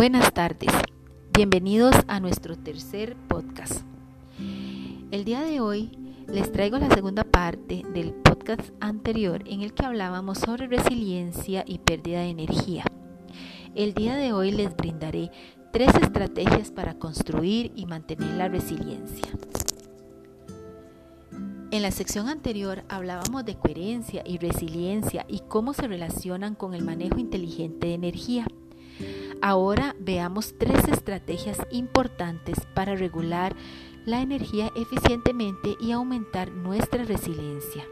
Buenas tardes, bienvenidos a nuestro tercer podcast. El día de hoy les traigo la segunda parte del podcast anterior en el que hablábamos sobre resiliencia y pérdida de energía. El día de hoy les brindaré tres estrategias para construir y mantener la resiliencia. En la sección anterior hablábamos de coherencia y resiliencia y cómo se relacionan con el manejo inteligente de energía. Ahora veamos tres estrategias importantes para regular la energía eficientemente y aumentar nuestra resiliencia.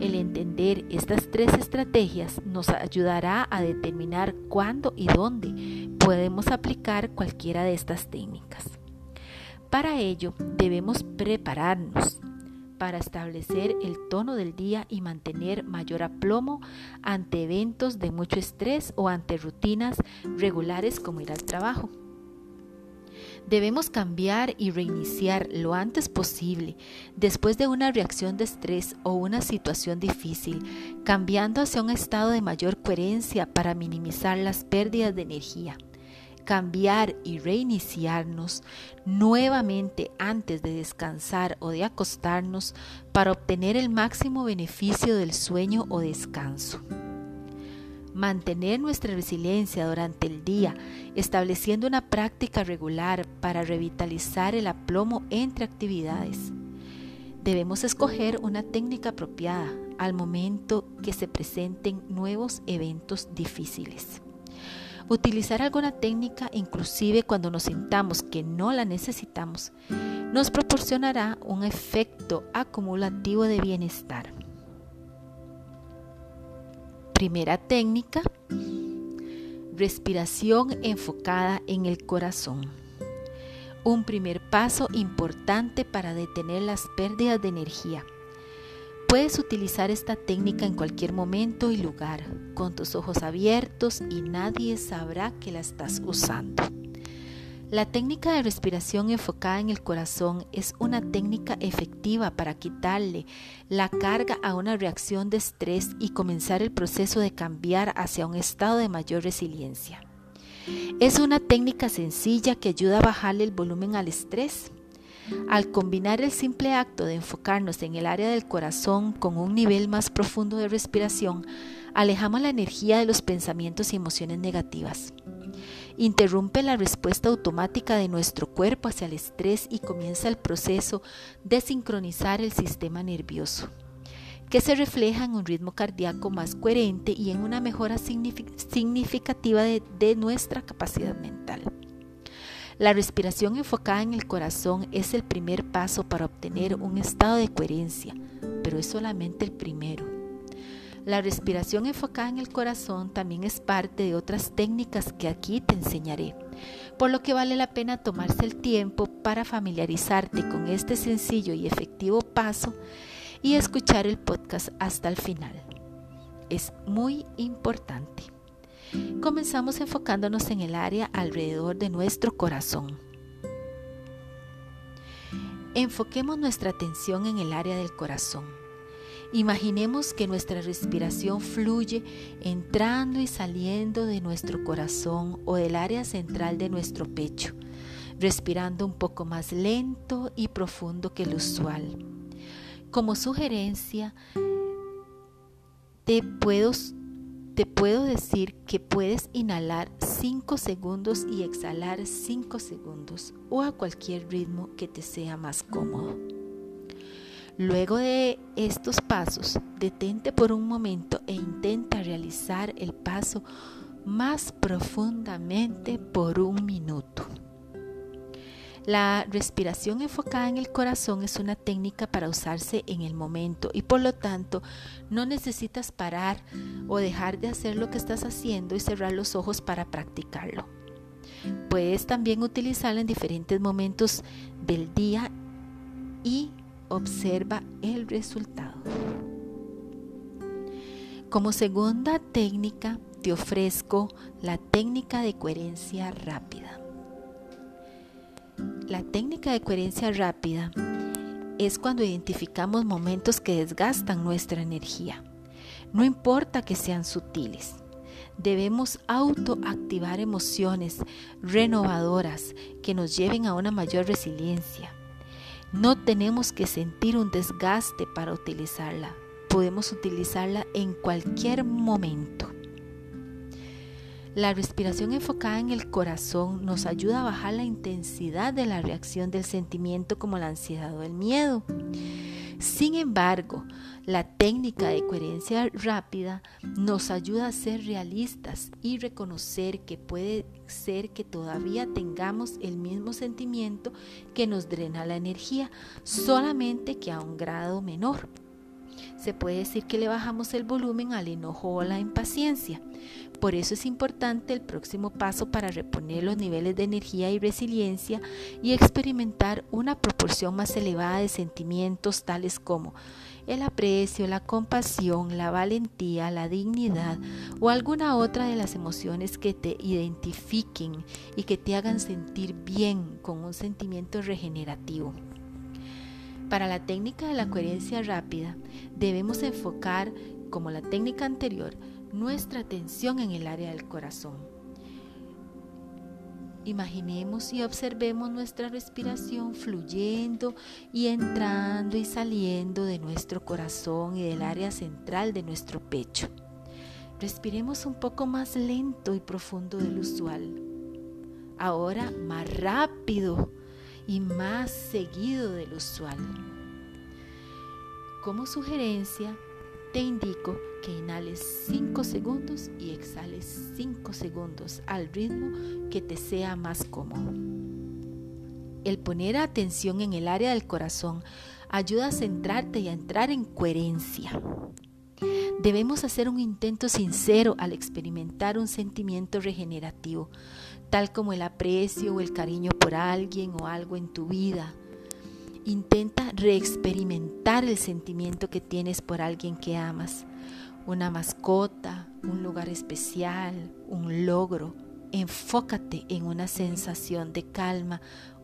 El entender estas tres estrategias nos ayudará a determinar cuándo y dónde podemos aplicar cualquiera de estas técnicas. Para ello debemos prepararnos, para establecer el tono del día y mantener mayor aplomo ante eventos de mucho estrés o ante rutinas regulares como ir al trabajo. Debemos cambiar y reiniciar lo antes posible después de una reacción de estrés o una situación difícil, cambiando hacia un estado de mayor coherencia para minimizar las pérdidas de energía cambiar y reiniciarnos nuevamente antes de descansar o de acostarnos para obtener el máximo beneficio del sueño o descanso. Mantener nuestra resiliencia durante el día, estableciendo una práctica regular para revitalizar el aplomo entre actividades. Debemos escoger una técnica apropiada al momento que se presenten nuevos eventos difíciles. Utilizar alguna técnica, inclusive cuando nos sintamos que no la necesitamos, nos proporcionará un efecto acumulativo de bienestar. Primera técnica, respiración enfocada en el corazón. Un primer paso importante para detener las pérdidas de energía Puedes utilizar esta técnica en cualquier momento y lugar, con tus ojos abiertos y nadie sabrá que la estás usando. La técnica de respiración enfocada en el corazón es una técnica efectiva para quitarle la carga a una reacción de estrés y comenzar el proceso de cambiar hacia un estado de mayor resiliencia. Es una técnica sencilla que ayuda a bajarle el volumen al estrés al combinar el simple acto de enfocarnos en el área del corazón con un nivel más profundo de respiración, alejamos la energía de los pensamientos y emociones negativas. Interrumpe la respuesta automática de nuestro cuerpo hacia el estrés y comienza el proceso de sincronizar el sistema nervioso, que se refleja en un ritmo cardíaco más coherente y en una mejora significativa de, de nuestra capacidad mental. La respiración enfocada en el corazón es el primer paso para obtener un estado de coherencia, pero es solamente el primero. La respiración enfocada en el corazón también es parte de otras técnicas que aquí te enseñaré, por lo que vale la pena tomarse el tiempo para familiarizarte con este sencillo y efectivo paso y escuchar el podcast hasta el final. Es muy importante. Comenzamos enfocándonos en el área alrededor de nuestro corazón. Enfoquemos nuestra atención en el área del corazón. Imaginemos que nuestra respiración fluye entrando y saliendo de nuestro corazón o del área central de nuestro pecho, respirando un poco más lento y profundo que lo usual. Como sugerencia, te puedo te puedo decir que puedes inhalar 5 segundos y exhalar 5 segundos o a cualquier ritmo que te sea más cómodo. Luego de estos pasos, detente por un momento e intenta realizar el paso más profundamente por un minuto. La respiración enfocada en el corazón es una técnica para usarse en el momento y por lo tanto no necesitas parar o dejar de hacer lo que estás haciendo y cerrar los ojos para practicarlo. Puedes también utilizarla en diferentes momentos del día y observa el resultado. Como segunda técnica te ofrezco la técnica de coherencia rápida. La técnica de coherencia rápida es cuando identificamos momentos que desgastan nuestra energía. No importa que sean sutiles. debemos autoactivar emociones renovadoras que nos lleven a una mayor resiliencia. No tenemos que sentir un desgaste para utilizarla. Podemos utilizarla en cualquier momento. La respiración enfocada en el corazón nos ayuda a bajar la intensidad de la reacción del sentimiento como la ansiedad o el miedo. Sin embargo, la técnica de coherencia rápida nos ayuda a ser realistas y reconocer que puede ser que todavía tengamos el mismo sentimiento que nos drena la energía, solamente que a un grado menor. Se puede decir que le bajamos el volumen al enojo o la impaciencia. Por eso es importante el próximo paso para reponer los niveles de energía y resiliencia y experimentar una proporción más elevada de sentimientos tales como el aprecio, la compasión, la valentía, la dignidad o alguna otra de las emociones que te identifiquen y que te hagan sentir bien con un sentimiento regenerativo. Para la técnica de la coherencia rápida, debemos enfocar, como la técnica anterior, nuestra atención en el área del corazón. Imaginemos y observemos nuestra respiración fluyendo y entrando y saliendo de nuestro corazón y del área central de nuestro pecho. Respiremos un poco más lento y profundo del usual. Ahora más rápido y más seguido del usual. Como sugerencia, te indico que inhales 5 segundos y exhales 5 segundos al ritmo que te sea más cómodo. El poner atención en el área del corazón ayuda a centrarte y a entrar en coherencia. Debemos hacer un intento sincero al experimentar un sentimiento regenerativo, tal como el aprecio o el cariño por alguien o algo en tu vida. Intenta reexperimentar el sentimiento que tienes por alguien que amas, una mascota, un lugar especial, un logro. Enfócate en una sensación de calma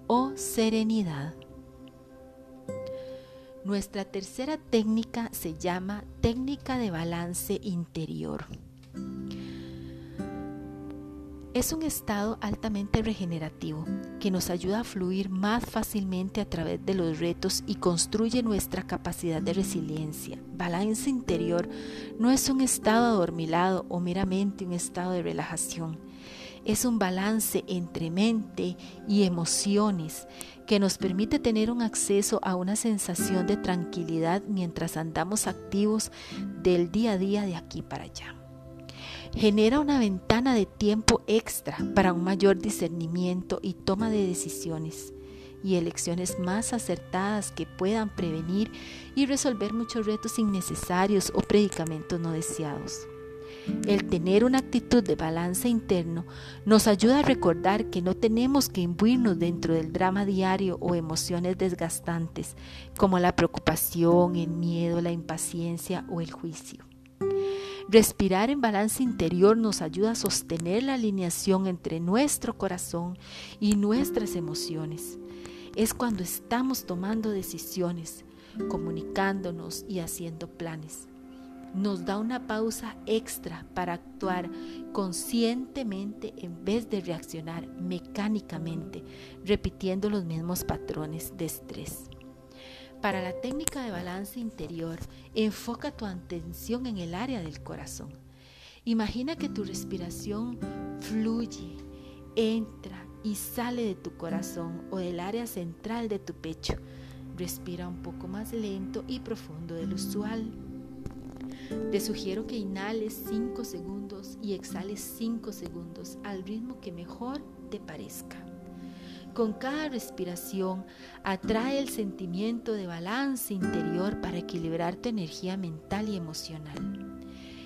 o serenidad. Nuestra tercera técnica se llama técnica de balance interior. Es un estado altamente regenerativo que nos ayuda a fluir más fácilmente a través de los retos y construye nuestra capacidad de resiliencia. Balance interior no es un estado adormilado o meramente un estado de relajación. Es un balance entre mente y emociones que nos permite tener un acceso a una sensación de tranquilidad mientras andamos activos del día a día de aquí para allá genera una ventana de tiempo extra para un mayor discernimiento y toma de decisiones y elecciones más acertadas que puedan prevenir y resolver muchos retos innecesarios o predicamentos no deseados. El tener una actitud de balance interno nos ayuda a recordar que no tenemos que imbuirnos dentro del drama diario o emociones desgastantes como la preocupación, el miedo, la impaciencia o el juicio. Respirar en balance interior nos ayuda a sostener la alineación entre nuestro corazón y nuestras emociones. Es cuando estamos tomando decisiones, comunicándonos y haciendo planes. Nos da una pausa extra para actuar conscientemente en vez de reaccionar mecánicamente, repitiendo los mismos patrones de estrés. Para la técnica de balance interior, enfoca tu atención en el área del corazón. Imagina que tu respiración fluye, entra y sale de tu corazón o del área central de tu pecho. Respira un poco más lento y profundo del usual. Te sugiero que inhales 5 segundos y exhales 5 segundos al ritmo que mejor te parezca. Con cada respiración atrae el sentimiento de balance interior para equilibrar tu energía mental y emocional.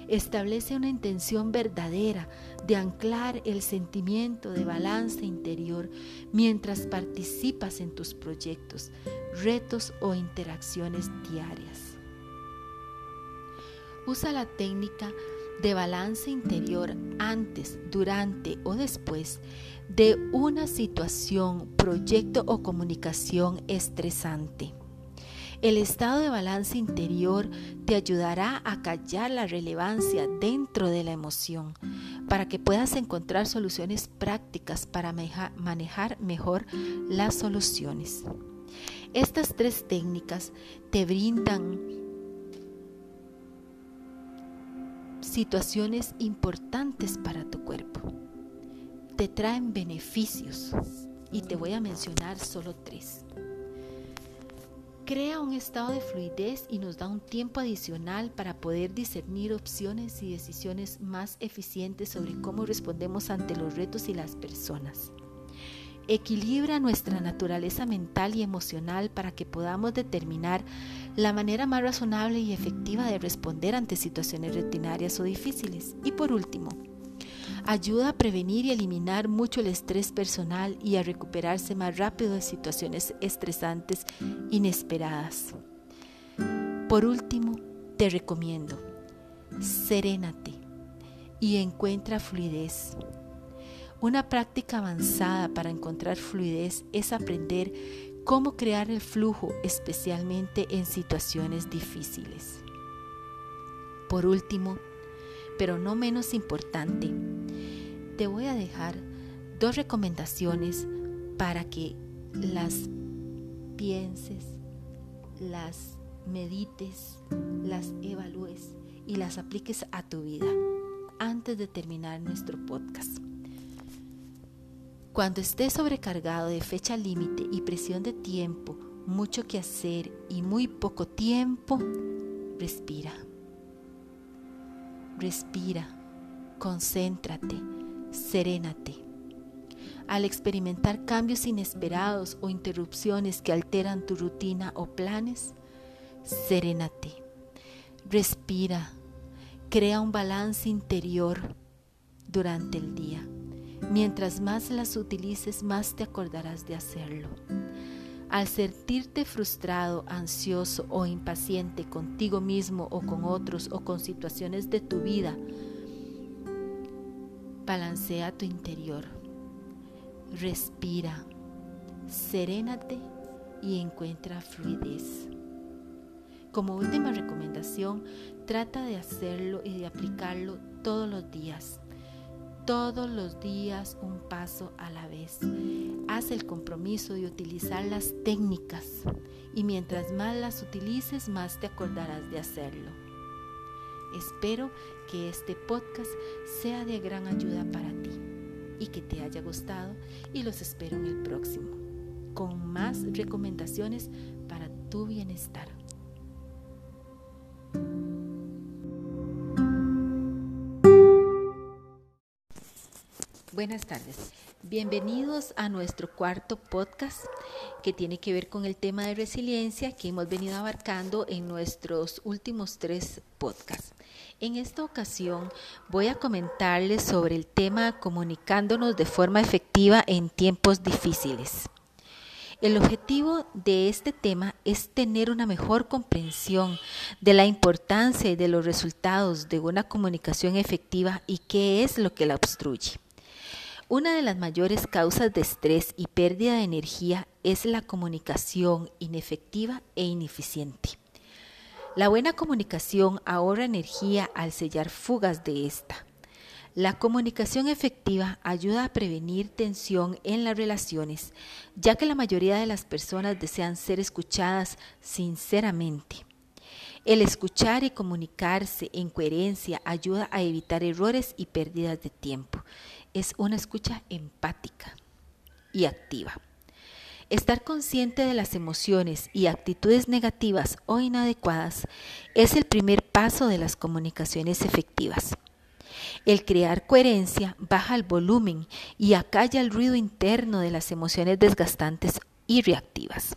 Establece una intención verdadera de anclar el sentimiento de balance interior mientras participas en tus proyectos, retos o interacciones diarias. Usa la técnica de balance interior antes, durante o después de una situación, proyecto o comunicación estresante. El estado de balance interior te ayudará a callar la relevancia dentro de la emoción, para que puedas encontrar soluciones prácticas para manejar mejor las soluciones. Estas tres técnicas te brindan situaciones importantes para tu cuerpo. Te traen beneficios y te voy a mencionar solo tres. Crea un estado de fluidez y nos da un tiempo adicional para poder discernir opciones y decisiones más eficientes sobre cómo respondemos ante los retos y las personas. Equilibra nuestra naturaleza mental y emocional para que podamos determinar la manera más razonable y efectiva de responder ante situaciones rutinarias o difíciles. Y por último, ayuda a prevenir y eliminar mucho el estrés personal y a recuperarse más rápido de situaciones estresantes inesperadas. Por último, te recomiendo, serénate y encuentra fluidez. Una práctica avanzada para encontrar fluidez es aprender cómo crear el flujo, especialmente en situaciones difíciles. Por último, pero no menos importante, te voy a dejar dos recomendaciones para que las pienses, las medites, las evalúes y las apliques a tu vida antes de terminar nuestro podcast. Cuando estés sobrecargado de fecha límite y presión de tiempo, mucho que hacer y muy poco tiempo, respira. Respira, concéntrate serénate. Al experimentar cambios inesperados o interrupciones que alteran tu rutina o planes, serénate. Respira. Crea un balance interior durante el día. Mientras más las utilices, más te acordarás de hacerlo. Al sentirte frustrado, ansioso o impaciente contigo mismo o con otros o con situaciones de tu vida, Balancea tu interior. Respira. Serénate y encuentra fluidez. Como última recomendación, trata de hacerlo y de aplicarlo todos los días. Todos los días un paso a la vez. Haz el compromiso de utilizar las técnicas y mientras más las utilices, más te acordarás de hacerlo. Espero que este podcast sea de gran ayuda para ti y que te haya gustado y los espero en el próximo con más recomendaciones para tu bienestar. Buenas tardes. Bienvenidos a nuestro cuarto podcast que tiene que ver con el tema de resiliencia que hemos venido abarcando en nuestros últimos tres podcasts. En esta ocasión voy a comentarles sobre el tema comunicándonos de forma efectiva en tiempos difíciles. El objetivo de este tema es tener una mejor comprensión de la importancia y de los resultados de una comunicación efectiva y qué es lo que la obstruye. Una de las mayores causas de estrés y pérdida de energía es la comunicación inefectiva e ineficiente. La buena comunicación ahorra energía al sellar fugas de esta. La comunicación efectiva ayuda a prevenir tensión en las relaciones, ya que la mayoría de las personas desean ser escuchadas sinceramente. El escuchar y comunicarse en coherencia ayuda a evitar errores y pérdidas de tiempo. Es una escucha empática y activa. Estar consciente de las emociones y actitudes negativas o inadecuadas es el primer paso de las comunicaciones efectivas. El crear coherencia baja el volumen y acalla el ruido interno de las emociones desgastantes y reactivas.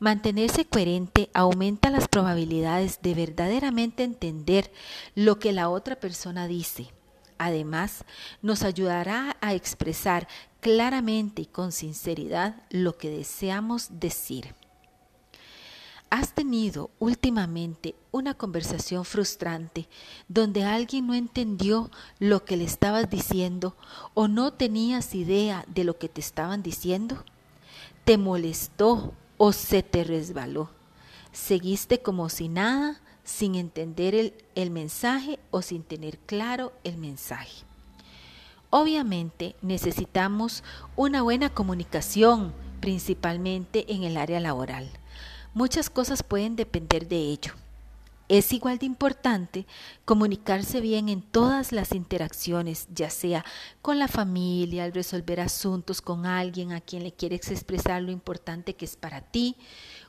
Mantenerse coherente aumenta las probabilidades de verdaderamente entender lo que la otra persona dice. Además, nos ayudará a expresar claramente y con sinceridad lo que deseamos decir. ¿Has tenido últimamente una conversación frustrante donde alguien no entendió lo que le estabas diciendo o no tenías idea de lo que te estaban diciendo? ¿Te molestó o se te resbaló? ¿Seguiste como si nada, sin entender el, mensaje o sin tener claro el mensaje? Obviamente necesitamos una buena comunicación, principalmente en el área laboral. Muchas cosas pueden depender de ello. Es igual de importante comunicarse bien en todas las interacciones, ya sea con la familia, al resolver asuntos con alguien a quien le quieres expresar lo importante que es para ti.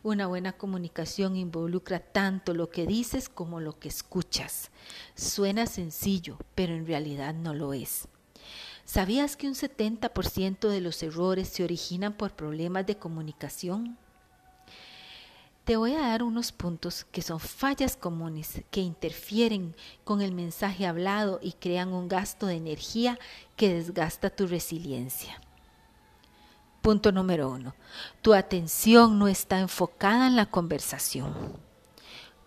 Una buena comunicación involucra tanto lo que dices como lo que escuchas. Suena sencillo, pero en realidad no lo es. ¿Sabías que un 70% de los errores se originan por problemas de comunicación? Te voy a dar unos puntos que son fallas comunes que interfieren con el mensaje hablado y crean un gasto de energía que desgasta tu resiliencia. Punto número uno. Tu atención no está enfocada en la conversación.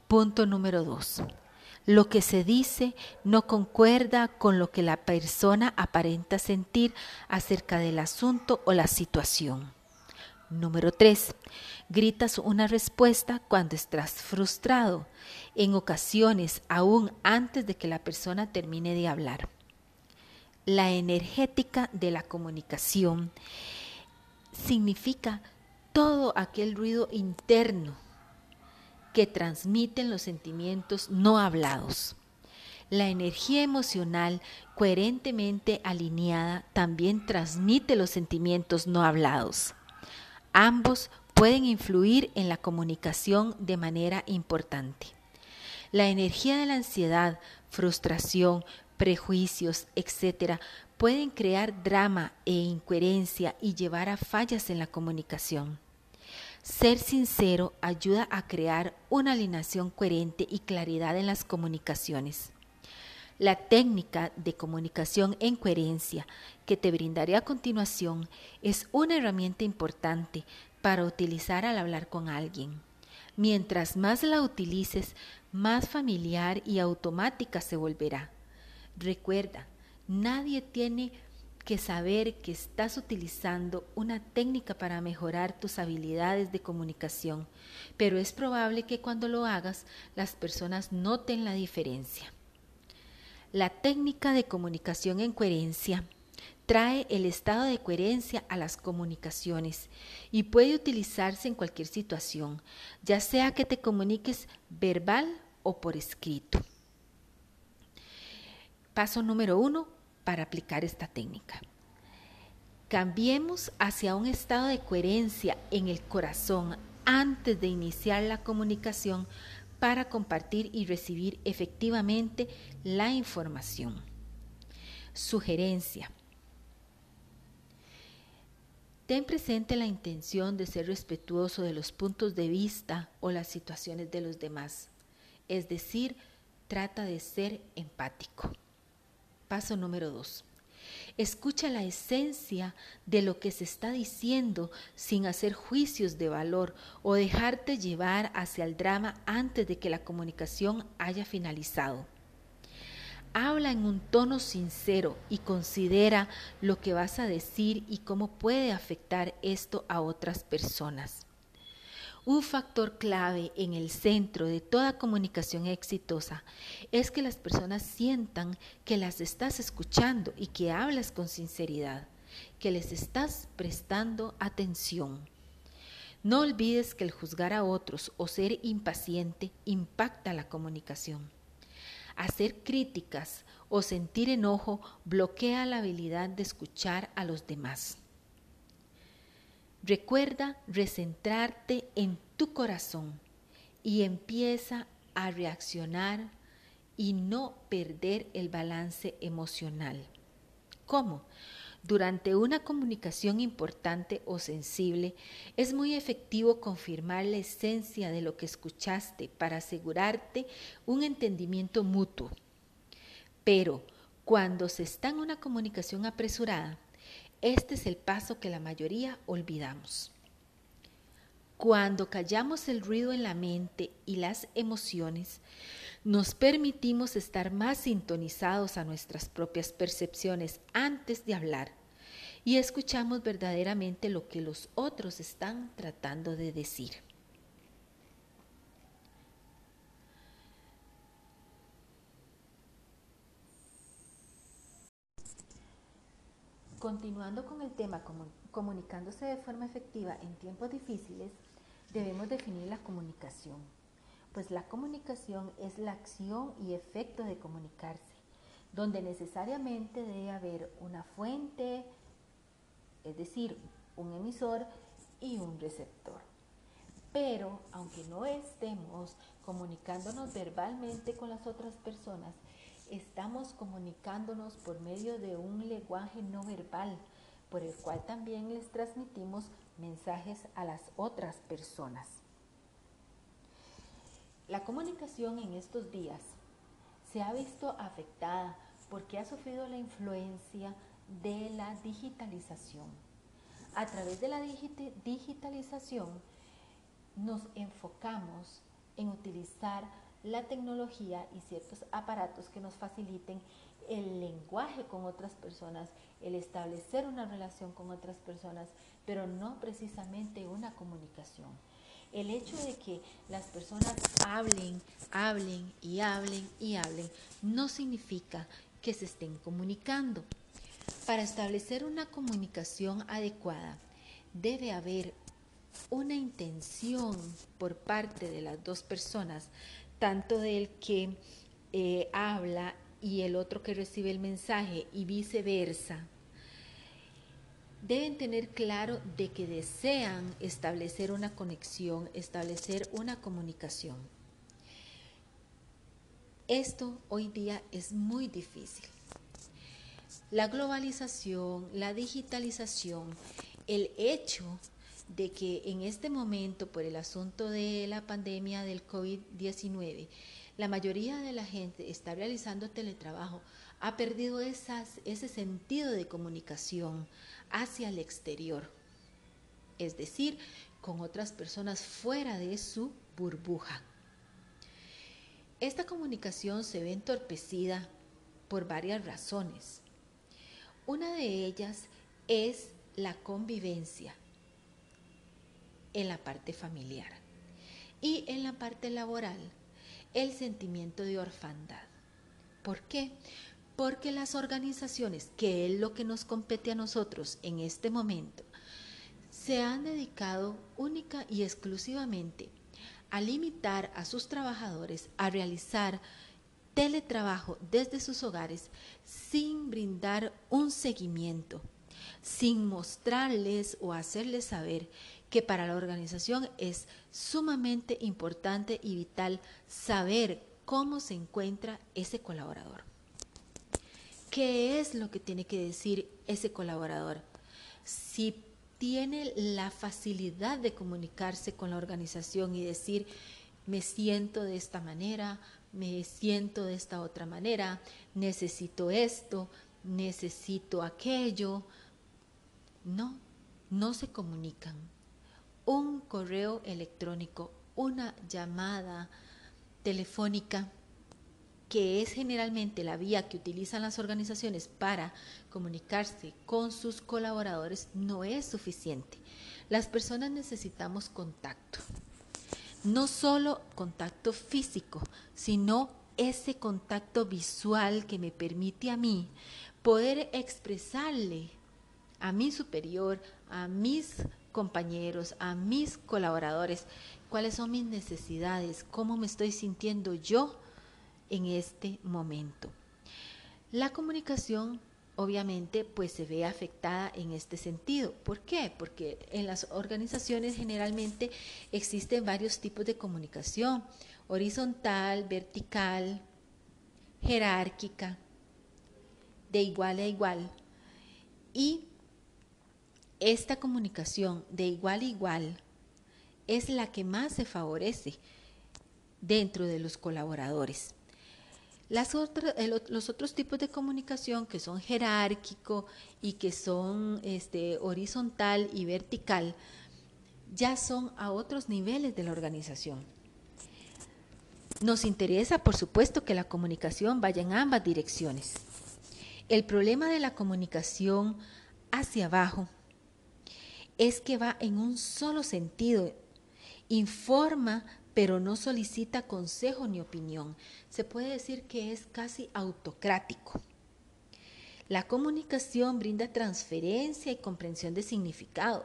Punto número dos. Lo que se dice no concuerda con lo que la persona aparenta sentir acerca del asunto o la situación. Número 3. Gritas una respuesta cuando estás frustrado, en ocasiones aún antes de que la persona termine de hablar. La energética de la comunicación significa todo aquel ruido interno que transmiten los sentimientos no hablados. La energía emocional coherentemente alineada también transmite los sentimientos no hablados. Ambos pueden influir en la comunicación de manera importante. La energía de la ansiedad, frustración, prejuicios, etc., pueden crear drama e incoherencia y llevar a fallas en la comunicación. Ser sincero ayuda a crear una alineación coherente y claridad en las comunicaciones. La técnica de comunicación en coherencia que te brindaré a continuación es una herramienta importante para utilizar al hablar con alguien. Mientras más la utilices, más familiar y automática se volverá. Recuerda, nadie tiene que saber que estás utilizando una técnica para mejorar tus habilidades de comunicación, pero es probable que cuando lo hagas las personas noten la diferencia. La técnica de comunicación en coherencia trae el estado de coherencia a las comunicaciones y puede utilizarse en cualquier situación, ya sea que te comuniques verbal o por escrito. Paso número uno, para aplicar esta técnica. Cambiemos hacia un estado de coherencia en el corazón antes de iniciar la comunicación para compartir y recibir efectivamente la información. Sugerencia. Ten presente la intención de ser respetuoso de los puntos de vista o las situaciones de los demás. Es decir, trata de ser empático. Paso número dos. Escucha la esencia de lo que se está diciendo sin hacer juicios de valor o dejarte llevar hacia el drama antes de que la comunicación haya finalizado. Habla en un tono sincero y considera lo que vas a decir y cómo puede afectar esto a otras personas. Un factor clave en el centro de toda comunicación exitosa es que las personas sientan que las estás escuchando y que hablas con sinceridad, que les estás prestando atención. No olvides que el juzgar a otros o ser impaciente impacta la comunicación. Hacer críticas o sentir enojo bloquea la habilidad de escuchar a los demás. Recuerda recentrarte en tu corazón y empieza a reaccionar y no perder el balance emocional. ¿Cómo? Durante una comunicación importante o sensible, es muy efectivo confirmar la esencia de lo que escuchaste para asegurarte un entendimiento mutuo. Pero cuando se está en una comunicación apresurada, este es el paso que la mayoría olvidamos. Cuando callamos el ruido en la mente y las emociones, nos permitimos estar más sintonizados a nuestras propias percepciones antes de hablar y escuchamos verdaderamente lo que los otros están tratando de decir. Continuando con el tema comunicándose de forma efectiva en tiempos difíciles, debemos definir la comunicación. Pues la comunicación es la acción y efecto de comunicarse, donde necesariamente debe haber una fuente, es decir, un emisor y un receptor. Pero aunque no estemos comunicándonos verbalmente con las otras personas, estamos comunicándonos por medio de un lenguaje no verbal, por el cual también les transmitimos mensajes a las otras personas. La comunicación en estos días se ha visto afectada porque ha sufrido la influencia de la digitalización. A través de la digitalización nos enfocamos en utilizar la tecnología y ciertos aparatos que nos faciliten el lenguaje con otras personas, el establecer una relación con otras personas, pero no precisamente una comunicación. El hecho de que las personas hablen, hablen y hablen y hablen no significa que se estén comunicando. Para establecer una comunicación adecuada debe haber una intención por parte de las dos personas tanto del que eh, habla y el otro que recibe el mensaje y viceversa, deben tener claro de que desean establecer una conexión, establecer una comunicación. Esto hoy día es muy difícil. La globalización, la digitalización, el hecho de que en este momento, por el asunto de la pandemia del COVID-19, la mayoría de la gente está realizando teletrabajo, ha perdido ese sentido de comunicación hacia el exterior, es decir, con otras personas fuera de su burbuja. Esta comunicación se ve entorpecida por varias razones. Una de ellas es la convivencia en la parte familiar. Y en la parte laboral, el sentimiento de orfandad. ¿Por qué? Porque las organizaciones, que es lo que nos compete a nosotros en este momento, se han dedicado única y exclusivamente a limitar a sus trabajadores a realizar teletrabajo desde sus hogares sin brindar un seguimiento, sin mostrarles o hacerles saber que para la organización es sumamente importante y vital saber cómo se encuentra ese colaborador. ¿Qué es lo que tiene que decir ese colaborador? Si tiene la facilidad de comunicarse con la organización y decir, me siento de esta manera, me siento de esta otra manera, necesito esto, necesito aquello. No, no se comunican un correo electrónico, una llamada telefónica, que es generalmente la vía que utilizan las organizaciones para comunicarse con sus colaboradores, no es suficiente. Las personas necesitamos contacto. No solo contacto físico, sino ese contacto visual que me permite a mí poder expresarle a mi superior, a mis compañeros, a mis colaboradores, cuáles son mis necesidades, cómo me estoy sintiendo yo en este momento. La comunicación obviamente pues se ve afectada en este sentido. ¿Por qué? Porque en las organizaciones generalmente existen varios tipos de comunicación, horizontal, vertical, jerárquica, de igual a igual. Y esta comunicación de igual a igual es la que más se favorece dentro de los colaboradores. Los otros tipos de comunicación que son jerárquico y que son este, horizontal y vertical ya son a otros niveles de la organización. Nos interesa, por supuesto, que la comunicación vaya en ambas direcciones. El problema de la comunicación hacia abajo es que va en un solo sentido. Informa, pero no solicita consejo ni opinión. Se puede decir que es casi autocrático. La comunicación brinda transferencia y comprensión de significado.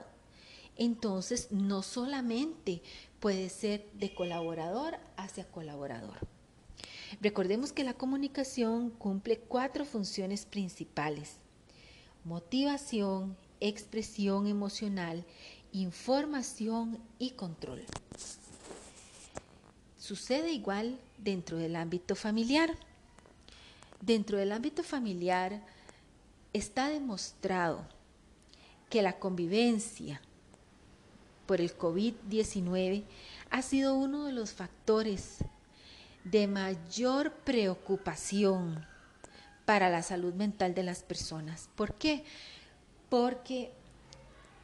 Entonces, no solamente puede ser de colaborador hacia colaborador. Recordemos que la comunicación cumple cuatro funciones principales. Motivación, expresión emocional, información y control. Sucede igual dentro del ámbito familiar. Dentro del ámbito familiar está demostrado que la convivencia por el COVID-19 ha sido uno de los factores de mayor preocupación para la salud mental de las personas. ¿Por qué? Porque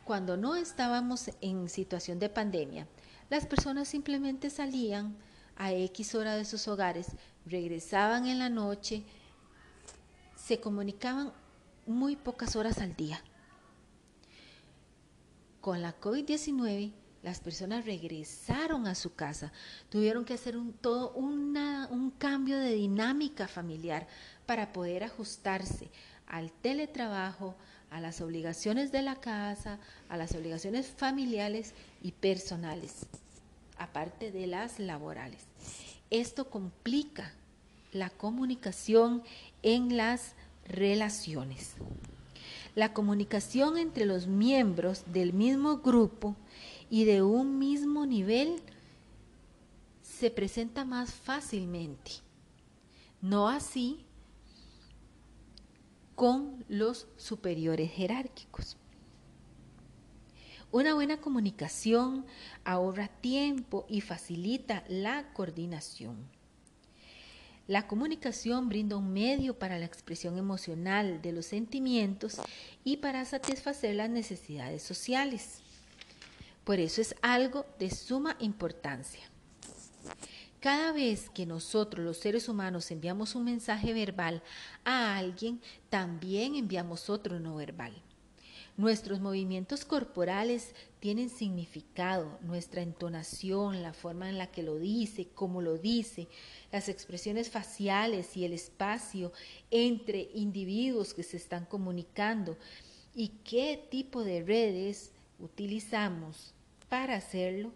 cuando no estábamos en situación de pandemia, las personas simplemente salían a X hora de sus hogares, regresaban en la noche, se comunicaban muy pocas horas al día. Con la COVID-19, las personas regresaron a su casa, tuvieron que hacer un, todo un cambio de dinámica familiar para poder ajustarse al teletrabajo, a las obligaciones de la casa, a las obligaciones familiares y personales aparte de las laborales. Esto complica la comunicación en las relaciones. La comunicación entre los miembros del mismo grupo y de un mismo nivel se presenta más fácilmente. No así con los superiores jerárquicos. Una buena comunicación ahorra tiempo y facilita la coordinación. La comunicación brinda un medio para la expresión emocional de los sentimientos y para satisfacer las necesidades sociales. Por eso es algo de suma importancia. Cada vez que nosotros los seres humanos enviamos un mensaje verbal a alguien, también enviamos otro no verbal. Nuestros movimientos corporales tienen significado, nuestra entonación, la forma en la que lo dice, cómo lo dice, las expresiones faciales y el espacio entre individuos que se están comunicando y qué tipo de redes utilizamos para hacerlo,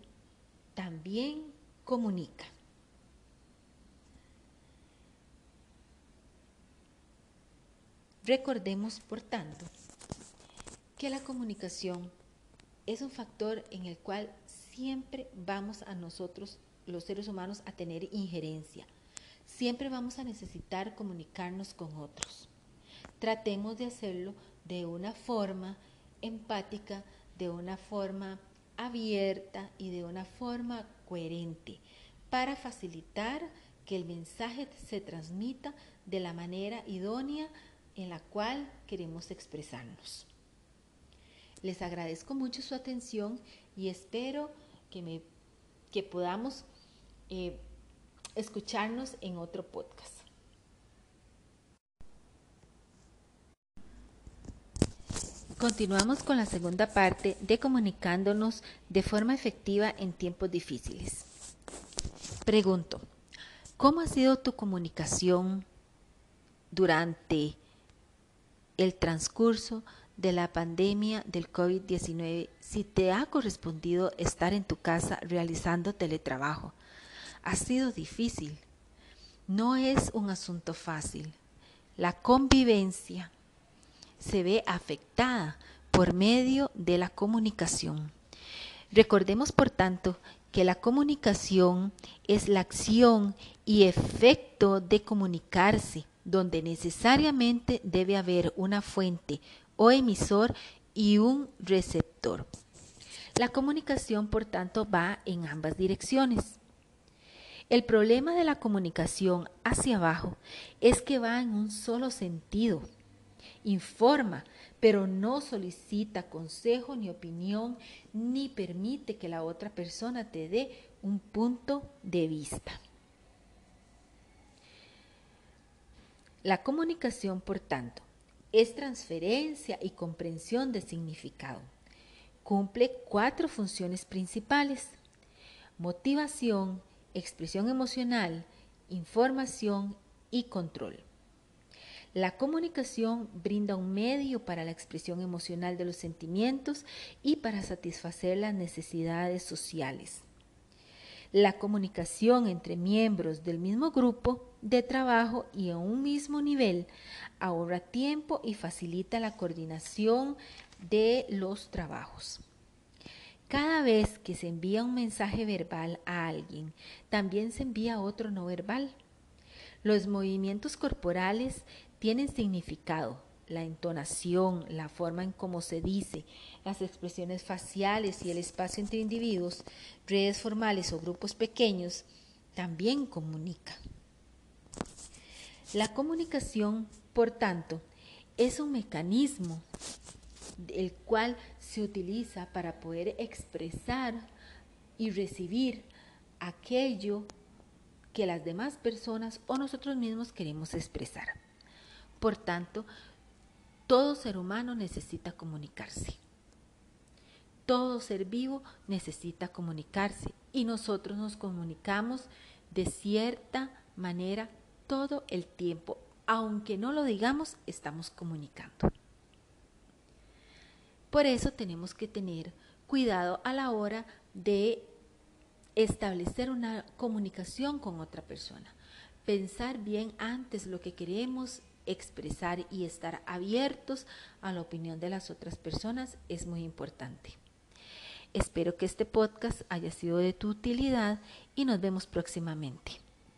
también comunica. Recordemos, por tanto, que la comunicación es un factor en el cual siempre vamos a nosotros, los seres humanos, a tener injerencia. Siempre vamos a necesitar comunicarnos con otros. Tratemos de hacerlo de una forma empática, de una forma abierta y de una forma coherente para facilitar que el mensaje se transmita de la manera idónea en la cual queremos expresarnos. Les agradezco mucho su atención y espero que, me, que podamos eh, escucharnos en otro podcast. Continuamos con la segunda parte de comunicándonos de forma efectiva en tiempos difíciles. Pregunto, ¿cómo ha sido tu comunicación durante el transcurso de la pandemia del COVID-19 si te ha correspondido estar en tu casa realizando teletrabajo. Ha sido difícil. No es un asunto fácil. La convivencia se ve afectada por medio de la comunicación. Recordemos, por tanto, que la comunicación es la acción y efecto de comunicarse, donde necesariamente debe haber una fuente, o emisor y un receptor. La comunicación, por tanto, va en ambas direcciones. El problema de la comunicación hacia abajo es que va en un solo sentido. Informa, pero no solicita consejo ni opinión, ni permite que la otra persona te dé un punto de vista. La comunicación, por tanto, es transferencia y comprensión de significado. Cumple cuatro funciones principales. Motivación, expresión emocional, información y control. La comunicación brinda un medio para la expresión emocional de los sentimientos y para satisfacer las necesidades sociales. La comunicación entre miembros del mismo grupo de trabajo y a un mismo nivel ahorra tiempo y facilita la coordinación de los trabajos. Cada vez que se envía un mensaje verbal a alguien, también se envía otro no verbal. Los movimientos corporales tienen significado. La entonación, la forma en cómo se dice, las expresiones faciales y el espacio entre individuos, redes formales o grupos pequeños, también comunican. La comunicación, por tanto, es un mecanismo el cual se utiliza para poder expresar y recibir aquello que las demás personas o nosotros mismos queremos expresar. Por tanto, todo ser humano necesita comunicarse. Todo ser vivo necesita comunicarse y nosotros nos comunicamos de cierta manera todo el tiempo. Aunque no lo digamos, estamos comunicando. Por eso tenemos que tener cuidado a la hora de establecer una comunicación con otra persona. Pensar bien antes lo que queremos expresar y estar abiertos a la opinión de las otras personas es muy importante. Espero que este podcast haya sido de tu utilidad y nos vemos próximamente.